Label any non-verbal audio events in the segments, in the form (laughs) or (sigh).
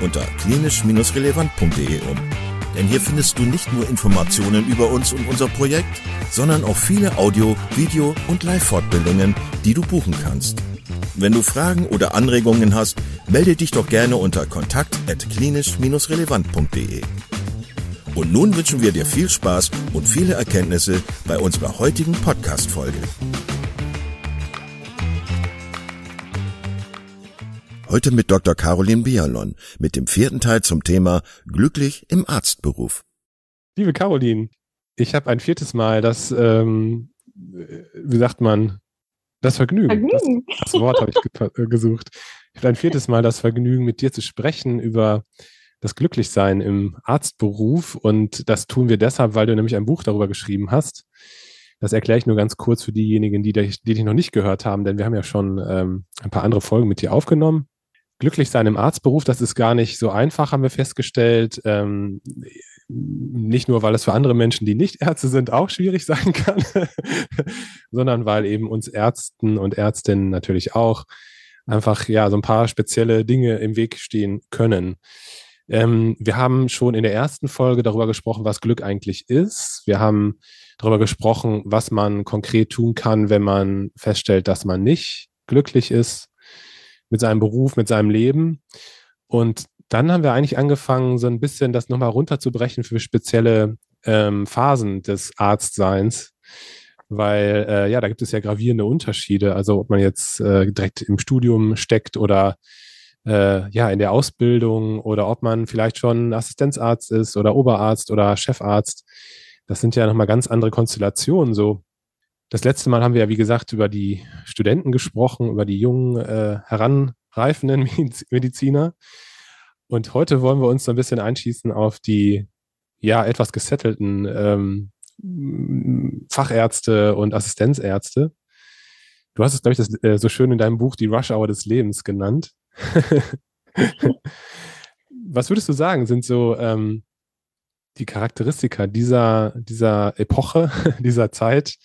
unter klinisch-relevant.de um. Denn hier findest du nicht nur Informationen über uns und unser Projekt, sondern auch viele Audio-, Video- und Live-Fortbildungen, die du buchen kannst. Wenn du Fragen oder Anregungen hast, melde dich doch gerne unter kontakt.klinisch-relevant.de. Und nun wünschen wir dir viel Spaß und viele Erkenntnisse bei unserer heutigen Podcast-Folge. Heute mit Dr. Caroline Bialon mit dem vierten Teil zum Thema Glücklich im Arztberuf. Liebe Caroline, ich habe ein viertes Mal das, ähm, wie sagt man, das Vergnügen. Vergnügen. Das, das Wort habe ich äh, gesucht. Ich habe ein viertes Mal das Vergnügen, mit dir zu sprechen über das Glücklichsein im Arztberuf. Und das tun wir deshalb, weil du nämlich ein Buch darüber geschrieben hast. Das erkläre ich nur ganz kurz für diejenigen, die, die dich noch nicht gehört haben, denn wir haben ja schon ähm, ein paar andere Folgen mit dir aufgenommen. Glücklich sein im Arztberuf, das ist gar nicht so einfach, haben wir festgestellt. Ähm, nicht nur, weil es für andere Menschen, die nicht Ärzte sind, auch schwierig sein kann, (laughs) sondern weil eben uns Ärzten und Ärztinnen natürlich auch einfach ja so ein paar spezielle Dinge im Weg stehen können. Ähm, wir haben schon in der ersten Folge darüber gesprochen, was Glück eigentlich ist. Wir haben darüber gesprochen, was man konkret tun kann, wenn man feststellt, dass man nicht glücklich ist mit seinem Beruf, mit seinem Leben. Und dann haben wir eigentlich angefangen, so ein bisschen das nochmal runterzubrechen für spezielle ähm, Phasen des Arztseins. Weil äh, ja, da gibt es ja gravierende Unterschiede. Also ob man jetzt äh, direkt im Studium steckt oder äh, ja in der Ausbildung oder ob man vielleicht schon Assistenzarzt ist oder Oberarzt oder Chefarzt. Das sind ja nochmal ganz andere Konstellationen. So das letzte Mal haben wir ja, wie gesagt, über die Studenten gesprochen, über die jungen, äh, heranreifenden (laughs) Mediziner. Und heute wollen wir uns so ein bisschen einschießen auf die ja etwas gesettelten ähm, Fachärzte und Assistenzärzte. Du hast es, glaube ich, das, äh, so schön in deinem Buch die Rush Hour des Lebens genannt. (laughs) Was würdest du sagen, sind so ähm, die Charakteristika dieser, dieser Epoche, (laughs) dieser Zeit?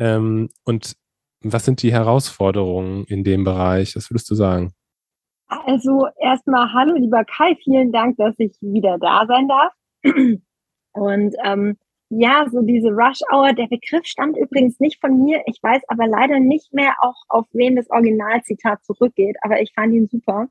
Ähm, und was sind die Herausforderungen in dem Bereich? Was würdest du sagen? Also erstmal hallo lieber Kai, vielen Dank, dass ich wieder da sein darf. Und ähm, ja, so diese Rush Hour, der Begriff stammt übrigens nicht von mir. Ich weiß aber leider nicht mehr auch, auf wen das Originalzitat zurückgeht, aber ich fand ihn super.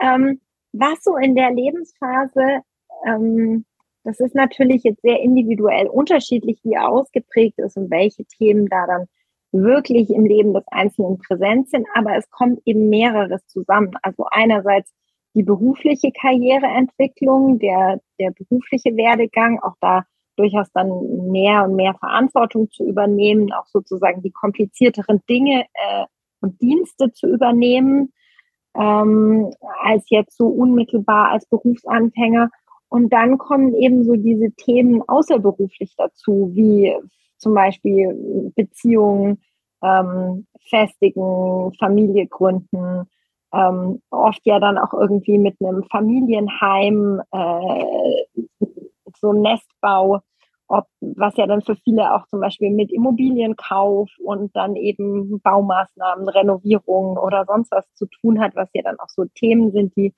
Ähm, was so in der Lebensphase, ähm, das ist natürlich jetzt sehr individuell unterschiedlich, wie ausgeprägt ist und welche Themen da dann wirklich im Leben des Einzelnen präsent sind, aber es kommt eben mehreres zusammen. Also einerseits die berufliche Karriereentwicklung, der, der berufliche Werdegang, auch da durchaus dann mehr und mehr Verantwortung zu übernehmen, auch sozusagen die komplizierteren Dinge äh, und Dienste zu übernehmen, ähm, als jetzt so unmittelbar als Berufsanfänger. Und dann kommen eben so diese Themen außerberuflich dazu, wie zum Beispiel Beziehungen ähm, festigen, Familie gründen, ähm, oft ja dann auch irgendwie mit einem Familienheim, äh, so Nestbau, ob, was ja dann für viele auch zum Beispiel mit Immobilienkauf und dann eben Baumaßnahmen, Renovierungen oder sonst was zu tun hat, was ja dann auch so Themen sind, die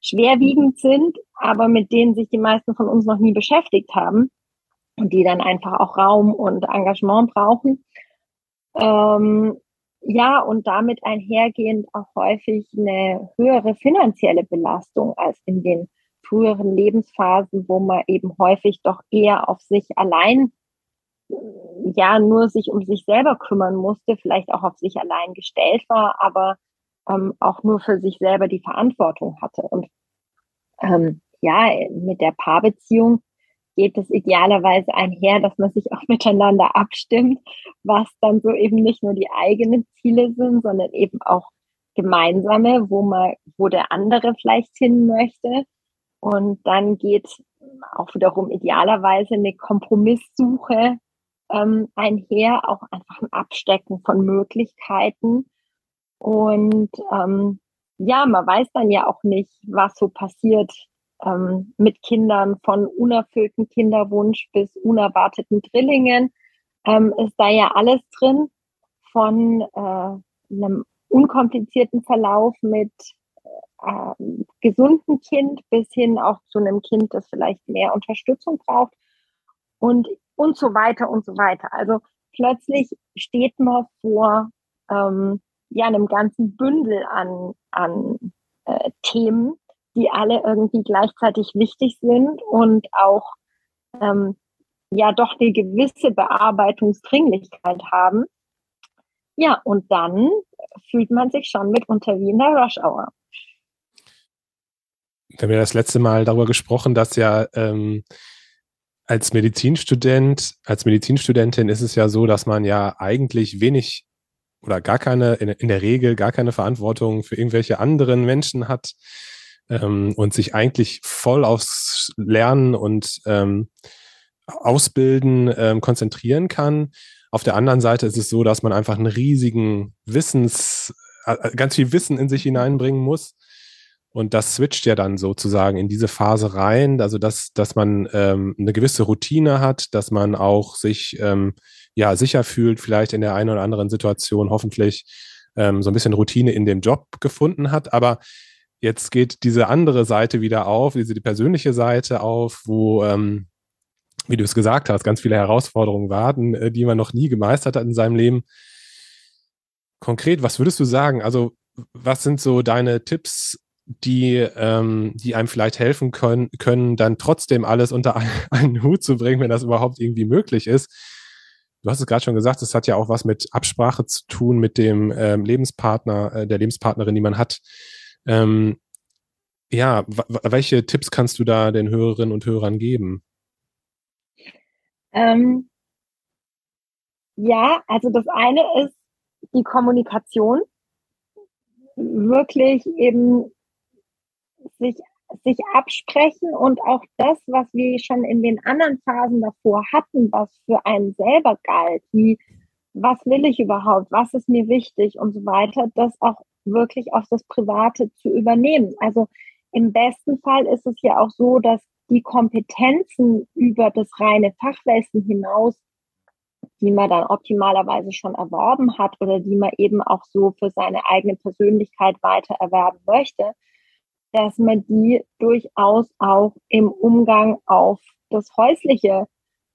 schwerwiegend sind, aber mit denen sich die meisten von uns noch nie beschäftigt haben und die dann einfach auch Raum und Engagement brauchen. Ähm, ja, und damit einhergehend auch häufig eine höhere finanzielle Belastung als in den früheren Lebensphasen, wo man eben häufig doch eher auf sich allein, ja, nur sich um sich selber kümmern musste, vielleicht auch auf sich allein gestellt war, aber ähm, auch nur für sich selber die Verantwortung hatte. Und ähm, ja, mit der Paarbeziehung geht es idealerweise einher, dass man sich auch (laughs) miteinander abstimmt, was dann so eben nicht nur die eigenen Ziele sind, sondern eben auch Gemeinsame, wo man, wo der andere vielleicht hin möchte. Und dann geht auch wiederum idealerweise eine Kompromisssuche ähm, einher, auch einfach ein Abstecken von Möglichkeiten. Und ähm, ja, man weiß dann ja auch nicht, was so passiert ähm, mit Kindern von unerfüllten Kinderwunsch bis unerwarteten Drillingen. Ähm, ist da ja alles drin von äh, einem unkomplizierten Verlauf mit äh, gesunden Kind bis hin auch zu einem Kind, das vielleicht mehr Unterstützung braucht und, und so weiter und so weiter. Also plötzlich steht man vor ähm, ja, einem ganzen Bündel an, an äh, Themen, die alle irgendwie gleichzeitig wichtig sind und auch ähm, ja doch eine gewisse Bearbeitungsdringlichkeit haben. Ja, und dann fühlt man sich schon mitunter wie in der Rush Hour. Wir haben ja das letzte Mal darüber gesprochen, dass ja ähm, als Medizinstudent, als Medizinstudentin ist es ja so, dass man ja eigentlich wenig oder gar keine, in, der Regel gar keine Verantwortung für irgendwelche anderen Menschen hat ähm, und sich eigentlich voll aufs Lernen und ähm, Ausbilden ähm, konzentrieren kann. Auf der anderen Seite ist es so, dass man einfach einen riesigen Wissens, äh, ganz viel Wissen in sich hineinbringen muss. Und das switcht ja dann sozusagen in diese Phase rein, also dass, dass man ähm, eine gewisse Routine hat, dass man auch sich ähm, ja sicher fühlt, vielleicht in der einen oder anderen Situation hoffentlich ähm, so ein bisschen Routine in dem Job gefunden hat. Aber jetzt geht diese andere Seite wieder auf, diese die persönliche Seite auf, wo ähm, wie du es gesagt hast, ganz viele Herausforderungen warten, äh, die man noch nie gemeistert hat in seinem Leben. Konkret, was würdest du sagen? Also, was sind so deine Tipps, die, ähm, die einem vielleicht helfen können, können, dann trotzdem alles unter (laughs) einen Hut zu bringen, wenn das überhaupt irgendwie möglich ist? Du hast es gerade schon gesagt, es hat ja auch was mit Absprache zu tun, mit dem ähm, Lebenspartner, äh, der Lebenspartnerin, die man hat. Ähm, ja, welche Tipps kannst du da den Hörerinnen und Hörern geben? Ähm, ja, also das eine ist die Kommunikation. Wirklich eben sich, sich absprechen und auch das, was wir schon in den anderen Phasen davor hatten, was für einen selber galt, wie was will ich überhaupt, was ist mir wichtig und so weiter, das auch wirklich auf das Private zu übernehmen. Also im besten Fall ist es ja auch so, dass die Kompetenzen über das reine Fachwissen hinaus, die man dann optimalerweise schon erworben hat oder die man eben auch so für seine eigene Persönlichkeit weiter erwerben möchte, dass man die durchaus auch im Umgang auf das häusliche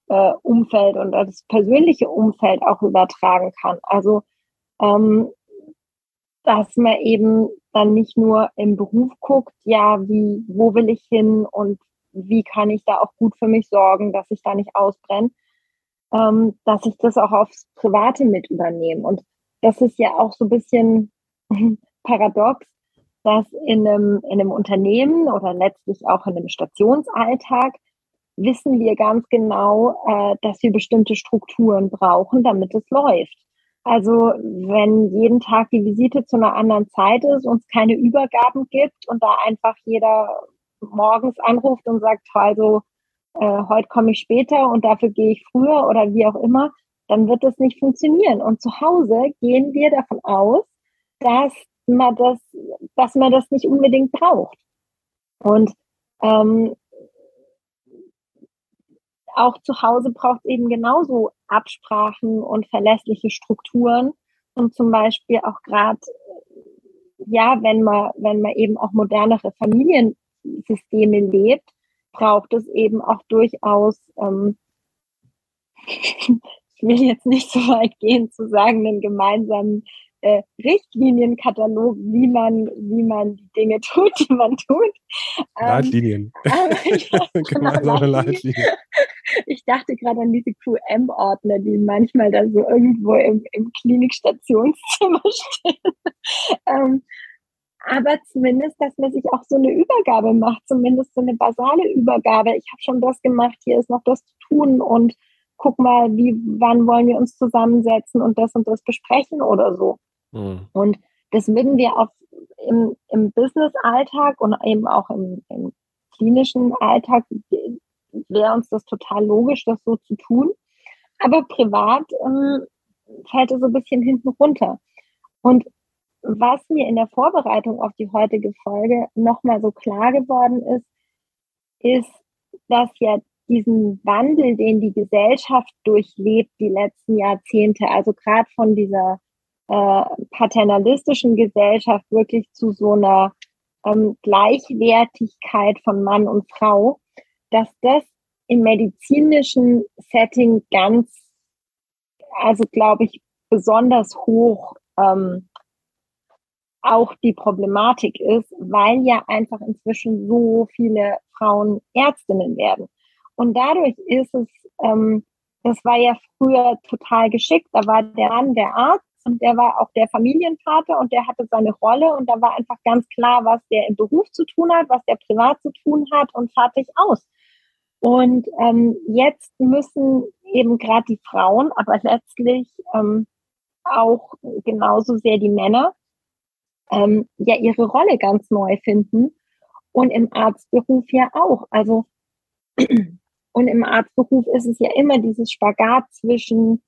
äh, Umfeld und das persönliche Umfeld auch übertragen kann. Also ähm, dass man eben dann nicht nur im Beruf guckt, ja, wie, wo will ich hin und wie kann ich da auch gut für mich sorgen, dass ich da nicht ausbrenne, ähm, dass ich das auch aufs Private mit übernehme. Und das ist ja auch so ein bisschen (laughs) paradox, dass in einem, in einem Unternehmen oder letztlich auch in einem Stationsalltag wissen wir ganz genau, äh, dass wir bestimmte Strukturen brauchen, damit es läuft. Also wenn jeden Tag die Visite zu einer anderen Zeit ist, uns keine Übergaben gibt und da einfach jeder morgens anruft und sagt, also äh, heute komme ich später und dafür gehe ich früher oder wie auch immer, dann wird das nicht funktionieren. Und zu Hause gehen wir davon aus, dass man das, dass man das nicht unbedingt braucht. Und ähm, auch zu Hause braucht es eben genauso Absprachen und verlässliche Strukturen und zum Beispiel auch gerade ja, wenn man wenn man eben auch modernere Familien Systeme lebt, braucht es eben auch durchaus, ähm, (laughs) ich will jetzt nicht so weit gehen zu sagen, einen gemeinsamen äh, Richtlinienkatalog, wie man, wie man die Dinge (laughs) tut, die man tut. Ähm, Leitlinien. Ähm, (laughs) ja, (laughs) Gemeinsame Leitlinien. Ich dachte gerade an diese QM-Ordner, die manchmal da so irgendwo im, im Klinikstationszimmer stehen. ähm, aber zumindest, dass man sich auch so eine Übergabe macht, zumindest so eine basale Übergabe. Ich habe schon das gemacht, hier ist noch das zu tun und guck mal, wie, wann wollen wir uns zusammensetzen und das und das besprechen oder so. Mhm. Und das würden wir auf, im, im Business-Alltag und eben auch im, im klinischen Alltag wäre uns das total logisch, das so zu tun. Aber privat ähm, fällt es so ein bisschen hinten runter. Und was mir in der Vorbereitung auf die heutige Folge nochmal so klar geworden ist, ist, dass ja diesen Wandel, den die Gesellschaft durchlebt die letzten Jahrzehnte, also gerade von dieser äh, paternalistischen Gesellschaft wirklich zu so einer ähm, Gleichwertigkeit von Mann und Frau, dass das im medizinischen Setting ganz, also glaube ich, besonders hoch ähm, auch die Problematik ist, weil ja einfach inzwischen so viele Frauen Ärztinnen werden. Und dadurch ist es, ähm, das war ja früher total geschickt, da war der Mann der Arzt und der war auch der Familienvater und der hatte seine Rolle und da war einfach ganz klar, was der im Beruf zu tun hat, was der privat zu tun hat und fertig aus. Und ähm, jetzt müssen eben gerade die Frauen, aber letztlich ähm, auch genauso sehr die Männer, ähm, ja ihre Rolle ganz neu finden. Und im Arztberuf ja auch. Also, (clears throat) und im Arztberuf ist es ja immer dieses Spagat zwischen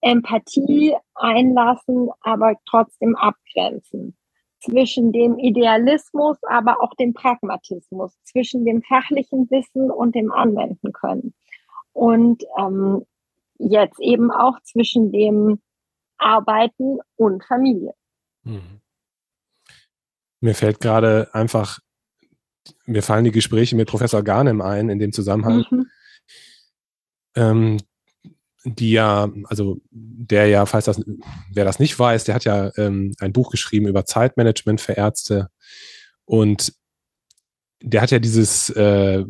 Empathie einlassen, aber trotzdem abgrenzen. Zwischen dem Idealismus, aber auch dem Pragmatismus, zwischen dem fachlichen Wissen und dem Anwenden können. Und ähm, jetzt eben auch zwischen dem Arbeiten und Familie. Mhm. Mir fällt gerade einfach, mir fallen die Gespräche mit Professor Garnem ein in dem Zusammenhang. Mhm. Ähm, die ja, also der ja, falls das, wer das nicht weiß, der hat ja ähm, ein Buch geschrieben über Zeitmanagement für Ärzte und der hat ja dieses äh,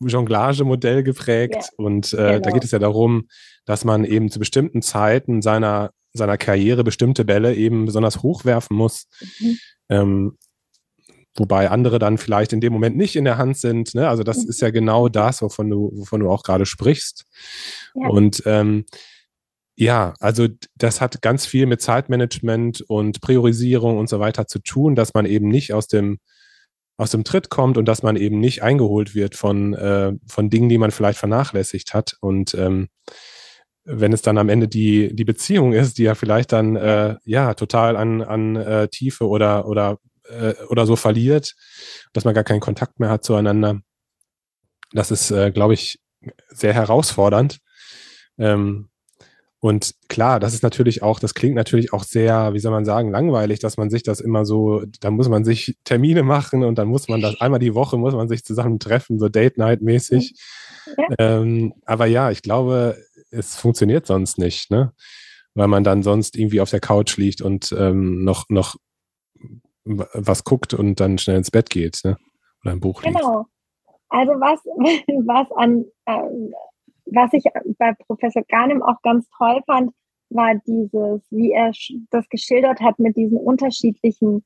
Jonglage-Modell geprägt ja, und äh, genau. da geht es ja darum, dass man eben zu bestimmten Zeiten seiner, seiner Karriere bestimmte Bälle eben besonders hoch werfen muss. Mhm. Ähm, wobei andere dann vielleicht in dem Moment nicht in der Hand sind. Ne? Also das mhm. ist ja genau das, wovon du, wovon du auch gerade sprichst. Ja. Und ähm, ja, also das hat ganz viel mit Zeitmanagement und Priorisierung und so weiter zu tun, dass man eben nicht aus dem aus dem Tritt kommt und dass man eben nicht eingeholt wird von äh, von Dingen, die man vielleicht vernachlässigt hat. Und ähm, wenn es dann am Ende die die Beziehung ist, die ja vielleicht dann äh, ja total an an äh, Tiefe oder oder äh, oder so verliert, dass man gar keinen Kontakt mehr hat zueinander. Das ist, äh, glaube ich, sehr herausfordernd. Ähm, und klar, das ist natürlich auch, das klingt natürlich auch sehr, wie soll man sagen, langweilig, dass man sich das immer so, da muss man sich Termine machen und dann muss man das einmal die Woche muss man sich zusammen treffen, so Date-Night-mäßig. Ja. Ähm, aber ja, ich glaube, es funktioniert sonst nicht, ne? Weil man dann sonst irgendwie auf der Couch liegt und ähm, noch, noch was guckt und dann schnell ins Bett geht, ne? Oder ein Buch liest. Genau. Also was, (laughs) was an, äh, was ich bei Professor Garnem auch ganz toll fand, war dieses, wie er das geschildert hat mit diesen unterschiedlichen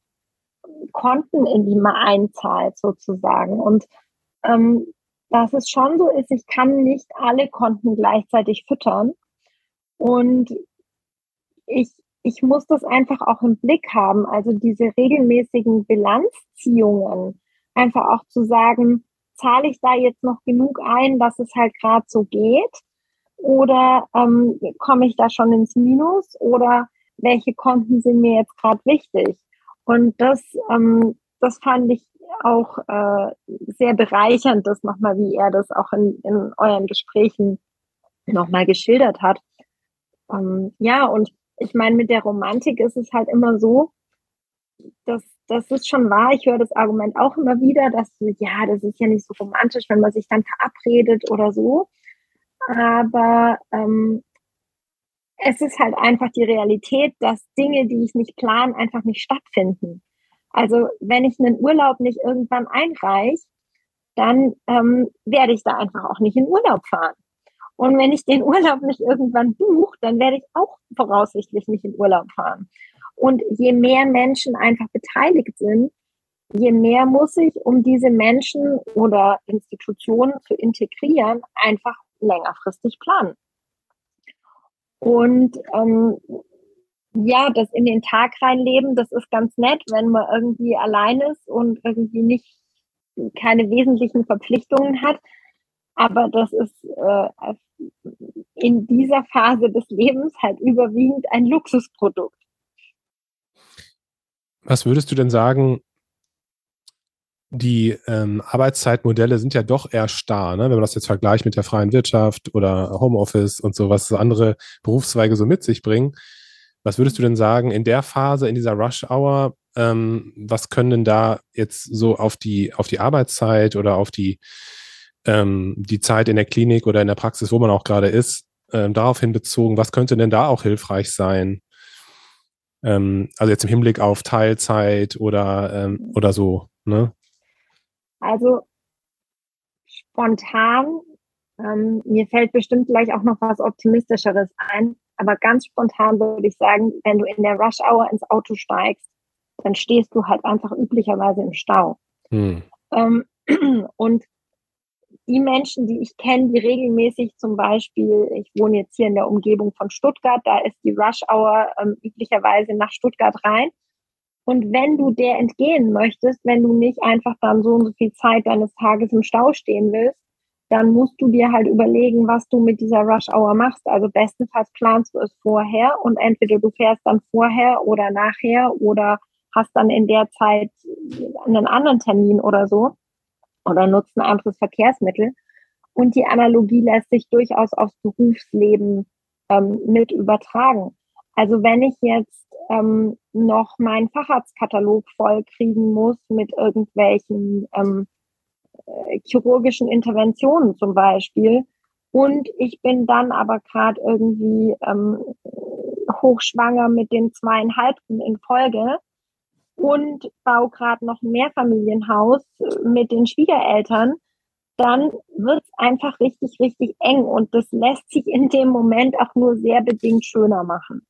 Konten, in die man einzahlt sozusagen. Und ähm, dass es schon so ist, ich kann nicht alle Konten gleichzeitig füttern. Und ich ich muss das einfach auch im Blick haben. Also diese regelmäßigen Bilanzziehungen, einfach auch zu sagen, zahle ich da jetzt noch genug ein, dass es halt gerade so geht? Oder ähm, komme ich da schon ins Minus? Oder welche Konten sind mir jetzt gerade wichtig? Und das, ähm, das fand ich auch äh, sehr bereichernd, das nochmal, wie er das auch in, in euren Gesprächen nochmal geschildert hat. Ähm, ja, und ich meine, mit der Romantik ist es halt immer so, dass das ist schon wahr. Ich höre das Argument auch immer wieder, dass ja, das ist ja nicht so romantisch, wenn man sich dann verabredet oder so. Aber ähm, es ist halt einfach die Realität, dass Dinge, die ich nicht plane, einfach nicht stattfinden. Also wenn ich einen Urlaub nicht irgendwann einreiche, dann ähm, werde ich da einfach auch nicht in Urlaub fahren. Und wenn ich den Urlaub nicht irgendwann buche, dann werde ich auch voraussichtlich nicht in Urlaub fahren. Und je mehr Menschen einfach beteiligt sind, je mehr muss ich, um diese Menschen oder Institutionen zu integrieren, einfach längerfristig planen. Und ähm, ja, das in den Tag reinleben, das ist ganz nett, wenn man irgendwie allein ist und irgendwie nicht keine wesentlichen Verpflichtungen hat. Aber das ist äh, in dieser Phase des Lebens halt überwiegend ein Luxusprodukt. Was würdest du denn sagen, die ähm, Arbeitszeitmodelle sind ja doch eher starr, ne? wenn man das jetzt vergleicht mit der freien Wirtschaft oder Homeoffice und so, was andere Berufszweige so mit sich bringen. Was würdest du denn sagen in der Phase, in dieser Rush-Hour, ähm, was können denn da jetzt so auf die, auf die Arbeitszeit oder auf die, ähm, die Zeit in der Klinik oder in der Praxis, wo man auch gerade ist, ähm, daraufhin bezogen, was könnte denn da auch hilfreich sein? Ähm, also jetzt im Hinblick auf Teilzeit oder, ähm, oder so, ne? Also spontan, ähm, mir fällt bestimmt gleich auch noch was Optimistischeres ein, aber ganz spontan würde ich sagen, wenn du in der Rush Hour ins Auto steigst, dann stehst du halt einfach üblicherweise im Stau. Hm. Ähm, (clears throat) und die Menschen, die ich kenne, die regelmäßig zum Beispiel, ich wohne jetzt hier in der Umgebung von Stuttgart, da ist die Rush Hour ähm, üblicherweise nach Stuttgart rein. Und wenn du der entgehen möchtest, wenn du nicht einfach dann so und so viel Zeit deines Tages im Stau stehen willst, dann musst du dir halt überlegen, was du mit dieser Rush Hour machst. Also bestenfalls planst du es vorher und entweder du fährst dann vorher oder nachher oder hast dann in der Zeit einen anderen Termin oder so oder nutzt ein anderes Verkehrsmittel. Und die Analogie lässt sich durchaus aufs Berufsleben ähm, mit übertragen. Also wenn ich jetzt ähm, noch meinen Facharztkatalog voll kriegen muss mit irgendwelchen ähm, äh, chirurgischen Interventionen zum Beispiel und ich bin dann aber gerade irgendwie ähm, hochschwanger mit den zweieinhalbten in Folge, und baue gerade noch ein Mehrfamilienhaus mit den Schwiegereltern, dann wird es einfach richtig, richtig eng und das lässt sich in dem Moment auch nur sehr bedingt schöner machen.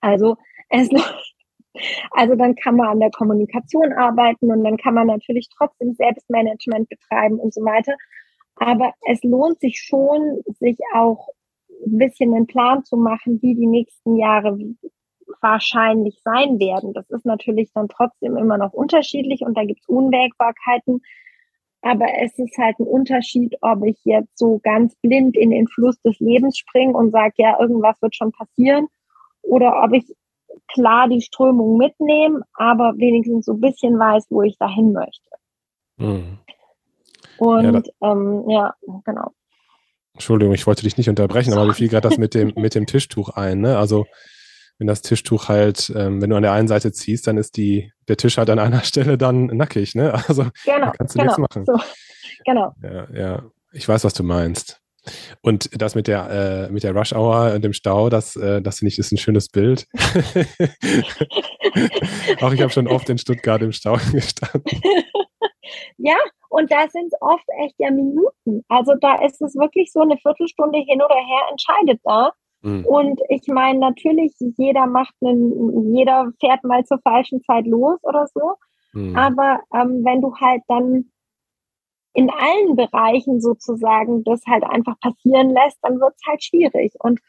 Also es (laughs) also dann kann man an der Kommunikation arbeiten und dann kann man natürlich trotzdem Selbstmanagement betreiben und so weiter. Aber es lohnt sich schon, sich auch ein bisschen einen Plan zu machen, wie die nächsten Jahre wahrscheinlich sein werden. Das ist natürlich dann trotzdem immer noch unterschiedlich und da gibt es Unwägbarkeiten. Aber es ist halt ein Unterschied, ob ich jetzt so ganz blind in den Fluss des Lebens springe und sage, ja, irgendwas wird schon passieren, oder ob ich klar die Strömung mitnehme, aber wenigstens so ein bisschen weiß, wo ich dahin möchte. Mhm. Und ja, ähm, ja, genau. Entschuldigung, ich wollte dich nicht unterbrechen, aber wie fiel gerade das mit dem, mit dem Tischtuch ein? Ne? Also wenn das Tischtuch halt, ähm, wenn du an der einen Seite ziehst, dann ist die, der Tisch halt an einer (laughs) Stelle dann nackig, ne? Also genau, kannst du genau, nichts machen. So, genau. Ja, ja, ich weiß, was du meinst. Und das mit der, äh, mit der Rush Hour und dem Stau, das, äh, das finde ich ist ein schönes Bild. (laughs) Auch ich habe schon oft in Stuttgart im Stau (laughs) gestanden. Ja, und da sind es oft echt ja Minuten. Also da ist es wirklich so eine Viertelstunde hin oder her entscheidet da. Mhm. Und ich meine, natürlich, jeder macht einen, jeder fährt mal zur falschen Zeit los oder so. Mhm. Aber ähm, wenn du halt dann in allen Bereichen sozusagen das halt einfach passieren lässt, dann wird es halt schwierig. Und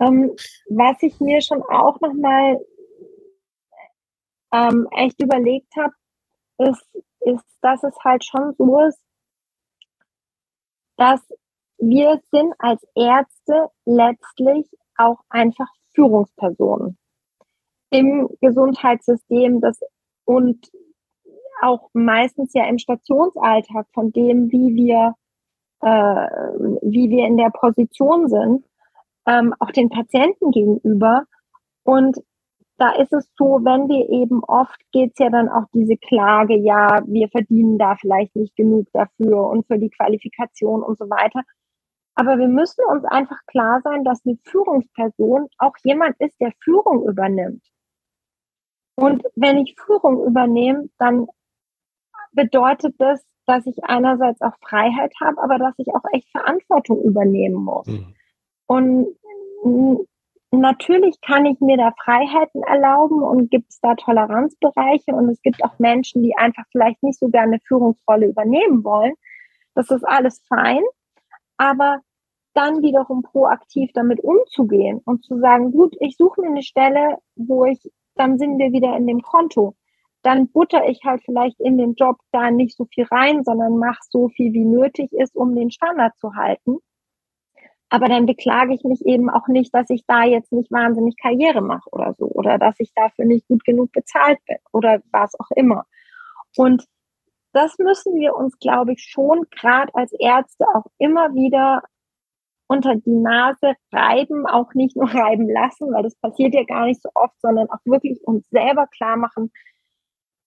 ähm, was ich mir schon auch nochmal ähm, echt überlegt habe, ist, ist, dass es halt schon so ist, dass wir sind als Ärzte letztlich auch einfach Führungspersonen im Gesundheitssystem das und auch meistens ja im Stationsalltag von dem, wie wir, äh, wie wir in der Position sind, ähm, auch den Patienten gegenüber. Und da ist es so, wenn wir eben oft geht es ja dann auch diese Klage, ja, wir verdienen da vielleicht nicht genug dafür und für die Qualifikation und so weiter. Aber wir müssen uns einfach klar sein, dass eine Führungsperson auch jemand ist, der Führung übernimmt. Und wenn ich Führung übernehme, dann bedeutet das, dass ich einerseits auch Freiheit habe, aber dass ich auch echt Verantwortung übernehmen muss. Mhm. Und natürlich kann ich mir da Freiheiten erlauben und gibt es da Toleranzbereiche und es gibt auch Menschen, die einfach vielleicht nicht so gerne Führungsrolle übernehmen wollen. Das ist alles fein. Aber dann wiederum proaktiv damit umzugehen und zu sagen, gut, ich suche mir eine Stelle, wo ich, dann sind wir wieder in dem Konto. Dann butter ich halt vielleicht in den Job da nicht so viel rein, sondern mache so viel wie nötig ist, um den Standard zu halten. Aber dann beklage ich mich eben auch nicht, dass ich da jetzt nicht wahnsinnig Karriere mache oder so oder dass ich dafür nicht gut genug bezahlt bin oder was auch immer. Und das müssen wir uns, glaube ich, schon gerade als Ärzte auch immer wieder unter die Nase reiben, auch nicht nur (laughs) reiben lassen, weil das passiert ja gar nicht so oft, sondern auch wirklich uns selber klar machen,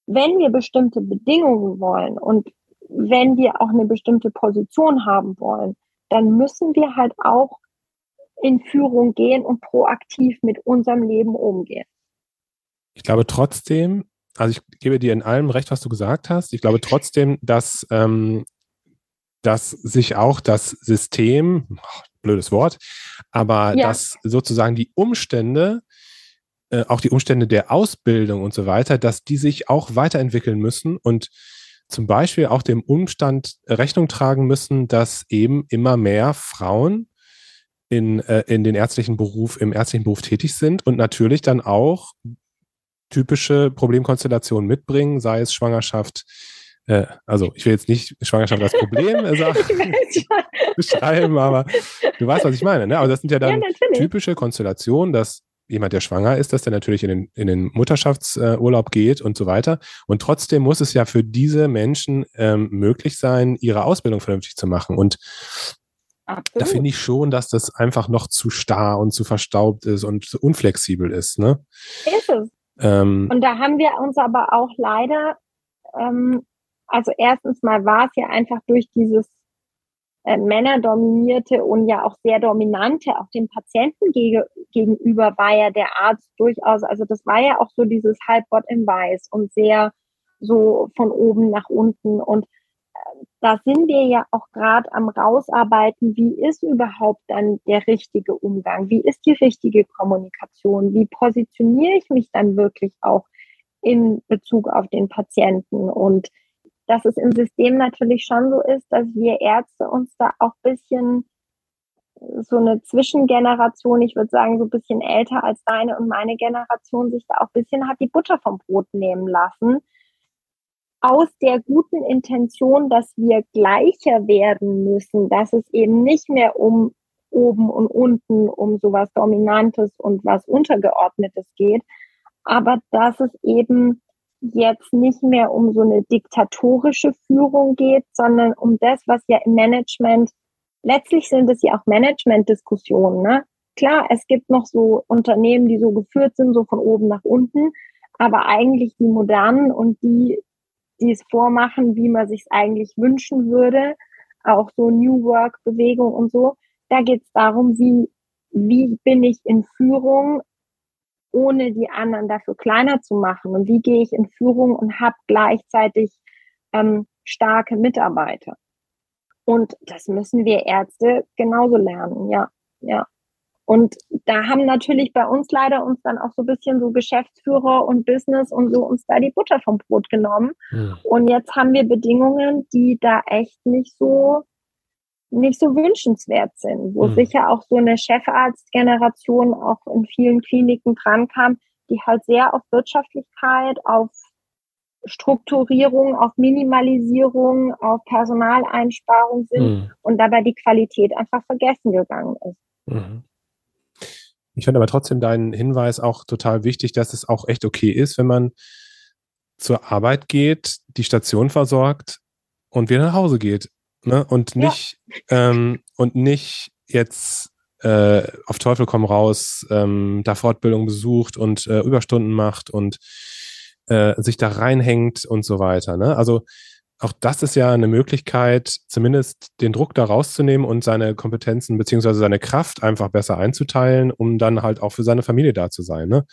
wenn wir bestimmte Bedingungen wollen und wenn wir auch eine bestimmte Position haben wollen, dann müssen wir halt auch in Führung gehen und proaktiv mit unserem Leben umgehen. Ich glaube trotzdem, also ich gebe dir in allem recht, was du gesagt hast. Ich glaube trotzdem, dass, ähm, dass sich auch das System, blödes Wort, aber ja. dass sozusagen die Umstände, äh, auch die Umstände der Ausbildung und so weiter, dass die sich auch weiterentwickeln müssen und zum Beispiel auch dem Umstand Rechnung tragen müssen, dass eben immer mehr Frauen in, äh, in den ärztlichen Beruf, im ärztlichen Beruf tätig sind und natürlich dann auch typische Problemkonstellationen mitbringen, sei es Schwangerschaft, äh, also ich will jetzt nicht Schwangerschaft als Problem äh, (laughs) sagen, beschreiben, aber du weißt, was ich meine. Ne? Aber das sind ja dann ja, typische Konstellationen, dass jemand, der schwanger ist, dass der natürlich in den, in den Mutterschaftsurlaub geht und so weiter. Und trotzdem muss es ja für diese Menschen ähm, möglich sein, ihre Ausbildung vernünftig zu machen. Und Absolut. da finde ich schon, dass das einfach noch zu starr und zu verstaubt ist und zu unflexibel ist. Ne? Ist es. Ähm, und da haben wir uns aber auch leider, ähm, also erstens mal war es ja einfach durch dieses äh, männerdominierte und ja auch sehr dominante, auch dem Patienten gege gegenüber war ja der Arzt durchaus, also das war ja auch so dieses Halbgott im Weiß und sehr so von oben nach unten und da sind wir ja auch gerade am rausarbeiten, wie ist überhaupt dann der richtige Umgang, wie ist die richtige Kommunikation, wie positioniere ich mich dann wirklich auch in Bezug auf den Patienten? Und dass es im System natürlich schon so ist, dass wir Ärzte uns da auch bisschen so eine Zwischengeneration, ich würde sagen, so ein bisschen älter als deine und meine Generation, sich da auch ein bisschen hat die Butter vom Brot nehmen lassen aus der guten Intention, dass wir gleicher werden müssen, dass es eben nicht mehr um oben und unten, um sowas Dominantes und was Untergeordnetes geht, aber dass es eben jetzt nicht mehr um so eine diktatorische Führung geht, sondern um das, was ja im Management, letztlich sind es ja auch Management-Diskussionen. Ne? Klar, es gibt noch so Unternehmen, die so geführt sind, so von oben nach unten, aber eigentlich die modernen und die, die es vormachen, wie man sich es eigentlich wünschen würde, auch so New Work Bewegung und so. Da geht es darum, wie, wie bin ich in Führung, ohne die anderen dafür kleiner zu machen und wie gehe ich in Führung und habe gleichzeitig ähm, starke Mitarbeiter. Und das müssen wir Ärzte genauso lernen, ja, ja. Und da haben natürlich bei uns leider uns dann auch so ein bisschen so Geschäftsführer und Business und so uns da die Butter vom Brot genommen. Mhm. Und jetzt haben wir Bedingungen, die da echt nicht so nicht so wünschenswert sind, wo mhm. sicher auch so eine Chefarztgeneration auch in vielen Kliniken drankam, die halt sehr auf Wirtschaftlichkeit, auf Strukturierung, auf Minimalisierung, auf Personaleinsparung sind mhm. und dabei die Qualität einfach vergessen gegangen ist. Mhm. Ich finde aber trotzdem deinen Hinweis auch total wichtig, dass es auch echt okay ist, wenn man zur Arbeit geht, die Station versorgt und wieder nach Hause geht. Ne? Und nicht, ja. ähm, und nicht jetzt äh, auf Teufel komm raus, ähm, da Fortbildung besucht und äh, Überstunden macht und äh, sich da reinhängt und so weiter. Ne? Also auch das ist ja eine Möglichkeit, zumindest den Druck da rauszunehmen und seine Kompetenzen beziehungsweise seine Kraft einfach besser einzuteilen, um dann halt auch für seine Familie da zu sein. Ne?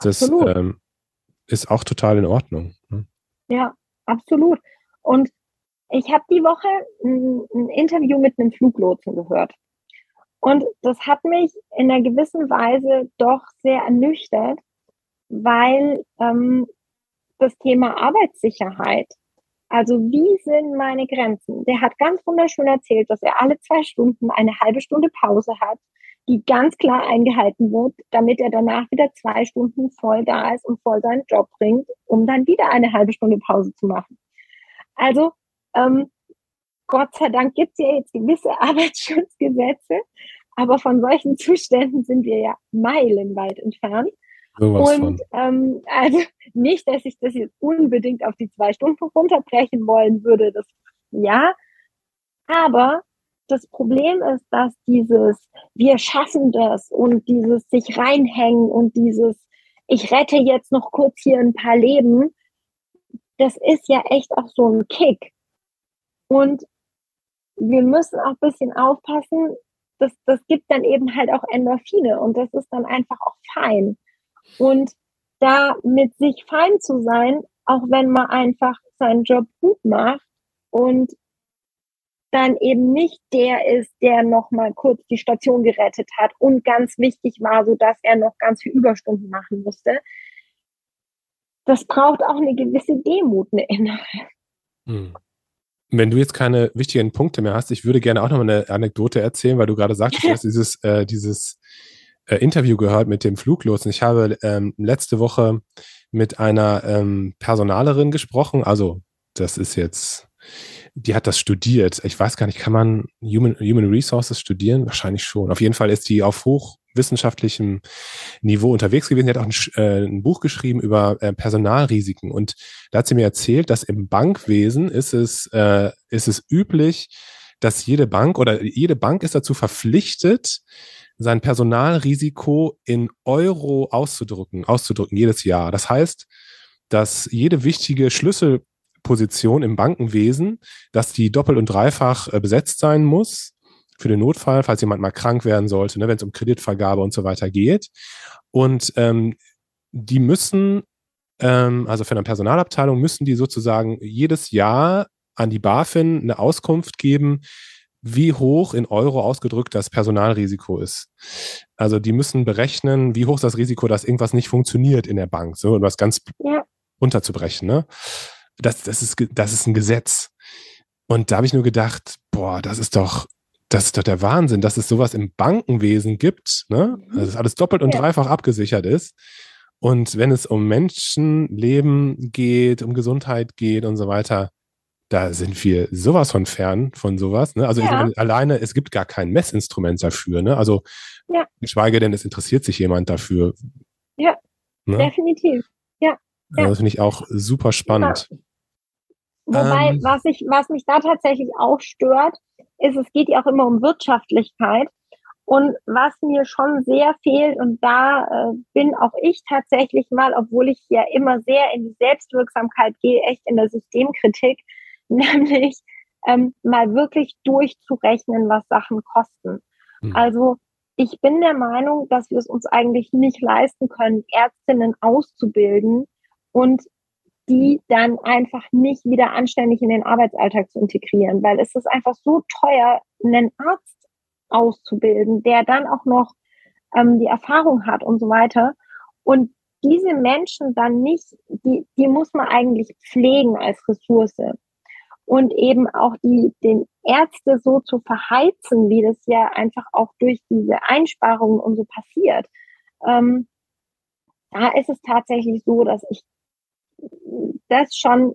Das ähm, ist auch total in Ordnung. Ne? Ja, absolut. Und ich habe die Woche ein, ein Interview mit einem Fluglotsen gehört. Und das hat mich in einer gewissen Weise doch sehr ernüchtert, weil ähm, das Thema Arbeitssicherheit Also wie sind meine Grenzen? Der hat ganz wunderschön erzählt, dass er alle zwei Stunden eine halbe Stunde Pause hat, die ganz klar eingehalten wird, damit er danach wieder zwei Stunden voll da ist und voll seinen Job bringt, um dann wieder eine halbe Stunde Pause zu machen. Also ähm, Gott sei Dank gibt es ja jetzt gewisse (laughs) Arbeitsschutzgesetze, aber von solchen Zuständen sind wir ja meilenweit entfernt. Sowas und ähm, also (laughs) nicht, dass ich das jetzt unbedingt auf die zwei Stunden runterbrechen wollen würde, das ja, aber das Problem ist, dass dieses wir schaffen das und dieses sich reinhängen und dieses ich rette jetzt noch kurz hier ein paar Leben, das ist ja echt auch so ein Kick. Und wir müssen auch ein bisschen aufpassen, das, das gibt dann eben halt auch Endorphine und das ist dann einfach auch fein. Und da mit sich fein zu sein, auch wenn man einfach seinen Job gut macht und dann eben nicht der ist, der noch mal kurz die Station gerettet hat und ganz wichtig war, so dass er noch ganz viel Überstunden machen musste. Das braucht auch eine gewisse Demut, eine innere. Hm. Wenn du jetzt keine wichtigen Punkte mehr hast, ich würde gerne auch noch mal eine Anekdote erzählen, weil du gerade sagtest, (laughs) du hast dieses, äh, dieses äh, Interview gehört mit dem Fluglotsen. Ich habe ähm, letzte Woche mit einer ähm, Personalerin gesprochen. Also, das ist jetzt, die hat das studiert. Ich weiß gar nicht, kann man Human, Human Resources studieren? Wahrscheinlich schon. Auf jeden Fall ist die auf hochwissenschaftlichem Niveau unterwegs gewesen. Sie hat auch ein, äh, ein Buch geschrieben über äh, Personalrisiken. Und da hat sie mir erzählt, dass im Bankwesen ist es, äh, ist es üblich, dass jede Bank oder jede Bank ist dazu verpflichtet, sein Personalrisiko in Euro auszudrücken, auszudrücken jedes Jahr. Das heißt, dass jede wichtige Schlüsselposition im Bankenwesen, dass die doppelt und dreifach äh, besetzt sein muss für den Notfall, falls jemand mal krank werden sollte, ne, wenn es um Kreditvergabe und so weiter geht. Und ähm, die müssen, ähm, also für eine Personalabteilung müssen die sozusagen jedes Jahr an die BaFin eine Auskunft geben, wie hoch in Euro ausgedrückt das Personalrisiko ist. Also die müssen berechnen, wie hoch ist das Risiko, dass irgendwas nicht funktioniert in der Bank, so um das ganz ja. runterzubrechen. Ne? Das, das, ist, das ist ein Gesetz. Und da habe ich nur gedacht, boah, das ist doch, das ist doch der Wahnsinn, dass es sowas im Bankenwesen gibt, ne? Mhm. Also dass alles doppelt und ja. dreifach abgesichert ist. Und wenn es um Menschenleben geht, um Gesundheit geht und so weiter, da sind wir sowas von fern von sowas. Ne? Also ja. meine, alleine, es gibt gar kein Messinstrument dafür. Ne? Also ja. geschweige denn, es interessiert sich jemand dafür. Ja, ne? definitiv. Ja. Also das finde ich auch super spannend. Ja. Wobei, ähm, was, ich, was mich da tatsächlich auch stört, ist, es geht ja auch immer um Wirtschaftlichkeit. Und was mir schon sehr fehlt, und da äh, bin auch ich tatsächlich mal, obwohl ich ja immer sehr in die Selbstwirksamkeit gehe, echt in der Systemkritik, (laughs) nämlich ähm, mal wirklich durchzurechnen, was Sachen kosten. Mhm. Also ich bin der Meinung, dass wir es uns eigentlich nicht leisten können, Ärztinnen auszubilden und die dann einfach nicht wieder anständig in den Arbeitsalltag zu integrieren, weil es ist einfach so teuer, einen Arzt auszubilden, der dann auch noch ähm, die Erfahrung hat und so weiter. Und diese Menschen dann nicht, die, die muss man eigentlich pflegen als Ressource und eben auch die, den Ärzte so zu verheizen, wie das ja einfach auch durch diese Einsparungen und so passiert. Ähm, da ist es tatsächlich so, dass ich das schon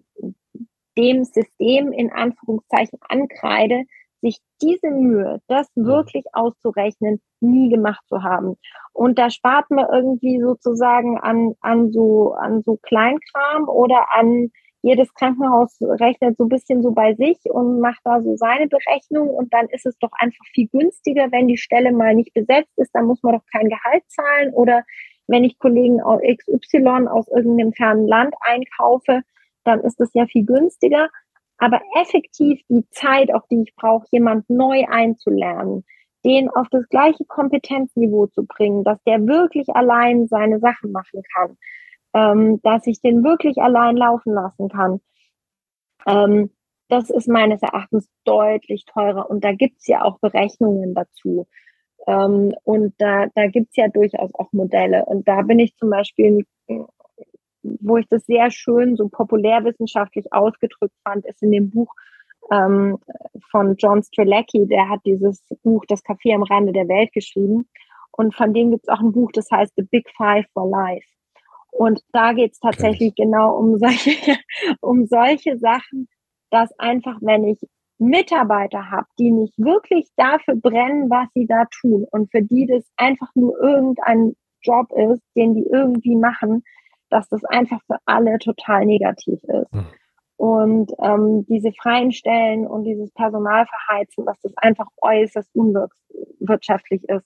dem System in Anführungszeichen ankreide, sich diese Mühe, das wirklich auszurechnen, nie gemacht zu haben. Und da spart man irgendwie sozusagen an, an so, an so Kleinkram oder an jedes Krankenhaus rechnet so ein bisschen so bei sich und macht da so seine Berechnung und dann ist es doch einfach viel günstiger, wenn die Stelle mal nicht besetzt ist, dann muss man doch kein Gehalt zahlen oder wenn ich Kollegen XY aus irgendeinem fernen Land einkaufe, dann ist es ja viel günstiger. Aber effektiv die Zeit, auf die ich brauche, jemand neu einzulernen, den auf das gleiche Kompetenzniveau zu bringen, dass der wirklich allein seine Sachen machen kann, ähm, dass ich den wirklich allein laufen lassen kann. Ähm, das ist meines Erachtens deutlich teurer und da gibt es ja auch Berechnungen dazu. Ähm, und da, da gibt es ja durchaus auch Modelle. Und da bin ich zum Beispiel, wo ich das sehr schön so populärwissenschaftlich ausgedrückt fand, ist in dem Buch ähm, von John Strelacki, der hat dieses Buch Das Café am Rande der Welt geschrieben. Und von dem gibt es auch ein Buch, das heißt The Big Five for Life. Und da geht es tatsächlich okay. genau um solche, (laughs) um solche Sachen, dass einfach, wenn ich Mitarbeiter habe, die nicht wirklich dafür brennen, was sie da tun und für die das einfach nur irgendein Job ist, den die irgendwie machen, dass das einfach für alle total negativ ist. Hm. Und ähm, diese freien Stellen und dieses Personalverheizen, dass das einfach äußerst unwirtschaftlich ist.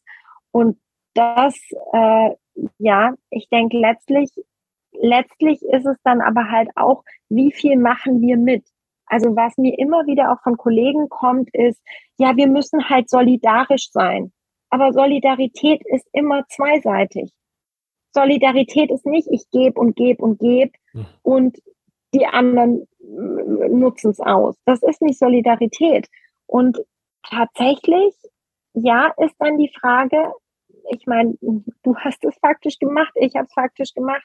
Und das, äh, ja, ich denke letztlich, letztlich ist es dann aber halt auch, wie viel machen wir mit? Also was mir immer wieder auch von Kollegen kommt, ist, ja, wir müssen halt solidarisch sein. Aber Solidarität ist immer zweiseitig. Solidarität ist nicht, ich gebe und gebe und gebe hm. und die anderen nutzen es aus. Das ist nicht Solidarität. Und tatsächlich, ja, ist dann die Frage, ich meine, du hast es faktisch gemacht, ich habe es faktisch gemacht,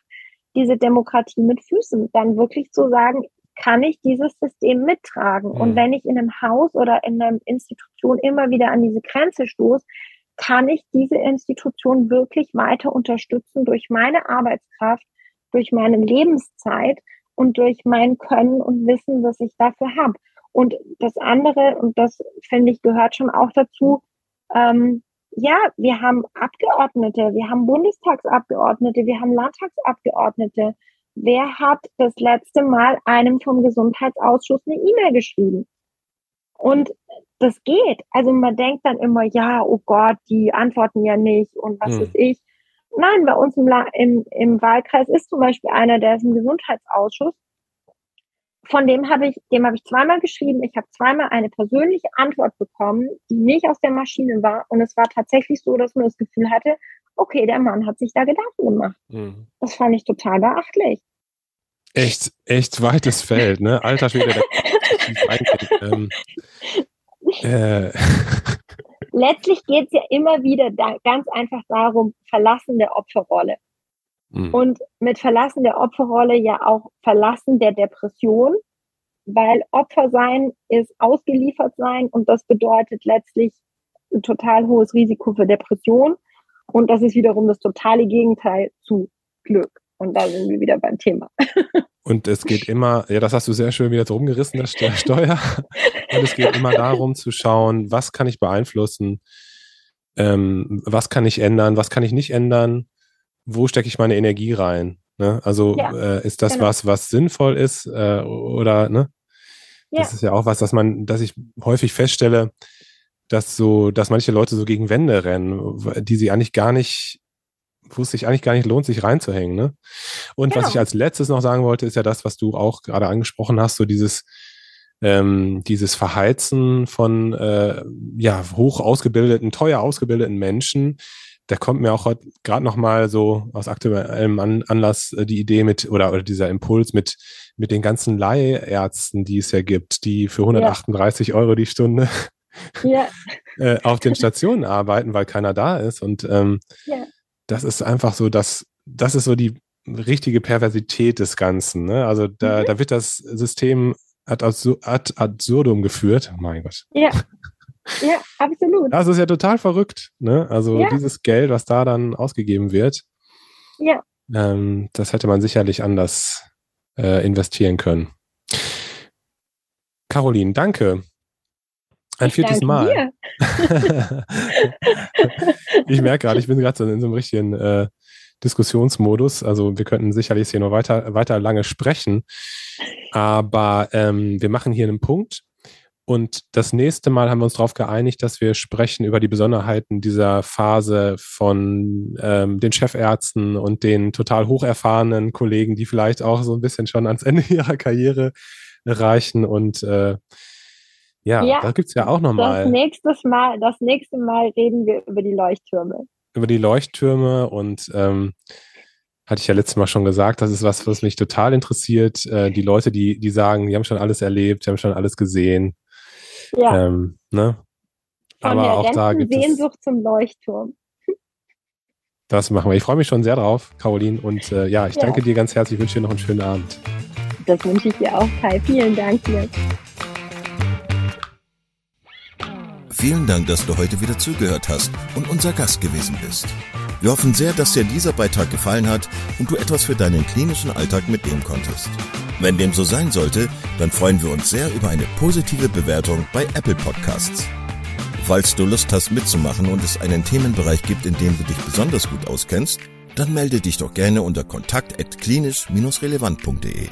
diese Demokratie mit Füßen, dann wirklich zu sagen, kann ich dieses System mittragen? Mhm. Und wenn ich in einem Haus oder in einer Institution immer wieder an diese Grenze stoße, kann ich diese Institution wirklich weiter unterstützen durch meine Arbeitskraft, durch meine Lebenszeit und durch mein Können und Wissen, was ich dafür habe. Und das andere, und das finde ich gehört schon auch dazu, ähm, ja, wir haben Abgeordnete, wir haben Bundestagsabgeordnete, wir haben Landtagsabgeordnete. Wer hat das letzte Mal einem vom Gesundheitsausschuss eine E-Mail geschrieben? Und das geht. Also man denkt dann immer, ja, oh Gott, die antworten ja nicht und was hm. ist ich. Nein, bei uns im, im, im Wahlkreis ist zum Beispiel einer, der ist im Gesundheitsausschuss. Von dem habe ich, dem habe ich zweimal geschrieben. Ich habe zweimal eine persönliche Antwort bekommen, die nicht aus der Maschine war. Und es war tatsächlich so, dass man das Gefühl hatte, okay, der Mann hat sich da Gedanken gemacht. Mhm. Das fand ich total beachtlich. Echt, echt weites Feld, ne? Alter Schwede. ähm, (laughs) äh, (laughs) letztlich geht es ja immer wieder da, ganz einfach darum, Verlassen der Opferrolle. Mhm. Und mit Verlassen der Opferrolle ja auch Verlassen der Depression, weil Opfer sein ist ausgeliefert sein und das bedeutet letztlich ein total hohes Risiko für Depression. Und das ist wiederum das totale Gegenteil zu Glück. Und da sind wir wieder beim Thema. (laughs) Und es geht immer, ja, das hast du sehr schön wieder drum gerissen, das Steuer. (laughs) Und es geht immer darum zu schauen, was kann ich beeinflussen, ähm, was kann ich ändern, was kann ich nicht ändern, wo stecke ich meine Energie rein. Ne? Also ja, äh, ist das genau. was, was sinnvoll ist äh, oder ne? Ja. Das ist ja auch was, dass man, dass ich häufig feststelle, dass so, dass manche Leute so gegen Wände rennen, die sie eigentlich gar nicht wo es sich eigentlich gar nicht lohnt, sich reinzuhängen. Ne? Und genau. was ich als letztes noch sagen wollte, ist ja das, was du auch gerade angesprochen hast, so dieses, ähm, dieses Verheizen von äh, ja, hoch ausgebildeten, teuer ausgebildeten Menschen. Da kommt mir auch gerade noch mal so aus aktuellem An Anlass äh, die Idee mit oder, oder dieser Impuls mit mit den ganzen Leihärzten, die es ja gibt, die für 138 ja. Euro die Stunde ja. (laughs) (laughs) äh, auf den Stationen arbeiten, weil keiner da ist. Und ähm, ja das ist einfach so, dass das ist so die richtige Perversität des Ganzen. Ne? Also da, mhm. da wird das System ad, ad absurdum geführt. Oh mein Gott. Ja. (laughs) Ja, absolut. Das ist ja total verrückt. Ne? Also ja. dieses Geld, was da dann ausgegeben wird, ja. Ähm, das hätte man sicherlich anders äh, investieren können. Caroline, danke. Ein ich viertes Mal. (laughs) ich merke gerade, ich bin gerade so in so einem richtigen äh, Diskussionsmodus. Also wir könnten sicherlich hier noch weiter, weiter lange sprechen. Aber ähm, wir machen hier einen Punkt. Und das nächste Mal haben wir uns darauf geeinigt, dass wir sprechen über die Besonderheiten dieser Phase von ähm, den Chefärzten und den total hocherfahrenen Kollegen, die vielleicht auch so ein bisschen schon ans Ende (laughs) ihrer Karriere reichen und äh, ja, ja da gibt es ja auch nochmal. Das, nächstes mal. das nächste Mal reden wir über die Leuchttürme. Über die Leuchttürme und ähm, hatte ich ja letztes Mal schon gesagt, das ist was, was mich total interessiert. Äh, die Leute, die, die sagen, die haben schon alles erlebt, die haben schon alles gesehen. Ja. Ähm, ne? Von Aber der auch da gibt Sehnsucht es, zum Leuchtturm. Das machen wir. Ich freue mich schon sehr drauf, Caroline. Und äh, ja, ich ja. danke dir ganz herzlich. Ich wünsche dir noch einen schönen Abend. Das wünsche ich dir auch, Kai. Vielen Dank dir. Vielen Dank, dass du heute wieder zugehört hast und unser Gast gewesen bist. Wir hoffen sehr, dass dir dieser Beitrag gefallen hat und du etwas für deinen klinischen Alltag mitnehmen konntest. Wenn dem so sein sollte, dann freuen wir uns sehr über eine positive Bewertung bei Apple Podcasts. Falls du Lust hast mitzumachen und es einen Themenbereich gibt, in dem du dich besonders gut auskennst, dann melde dich doch gerne unter kontakt@klinisch-relevant.de.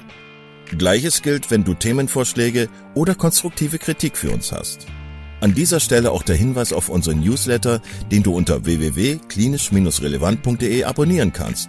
Gleiches gilt, wenn du Themenvorschläge oder konstruktive Kritik für uns hast. An dieser Stelle auch der Hinweis auf unseren Newsletter, den du unter www.klinisch-relevant.de abonnieren kannst